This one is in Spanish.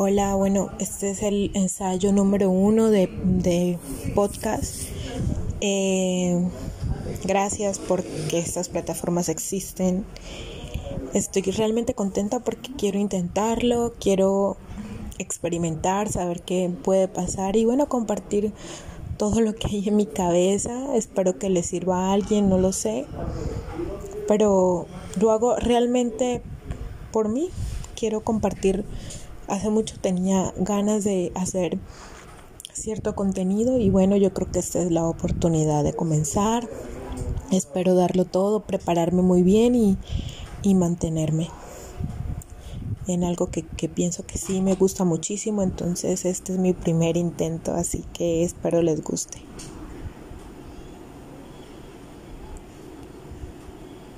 Hola, bueno, este es el ensayo número uno de, podcast. Eh, gracias porque estas plataformas existen. Estoy realmente contenta porque quiero intentarlo, quiero experimentar, saber qué puede pasar y bueno, compartir todo lo que hay en mi cabeza. Espero que le sirva a alguien, no lo sé. Pero lo hago realmente por mí. Quiero compartir hace mucho tenía ganas de hacer cierto contenido y bueno, yo creo que esta es la oportunidad de comenzar. Espero darlo todo, prepararme muy bien y, mantenerme en algo que, que, pienso que sí me gusta muchísimo. Entonces este es mi primer intento, así que espero les guste.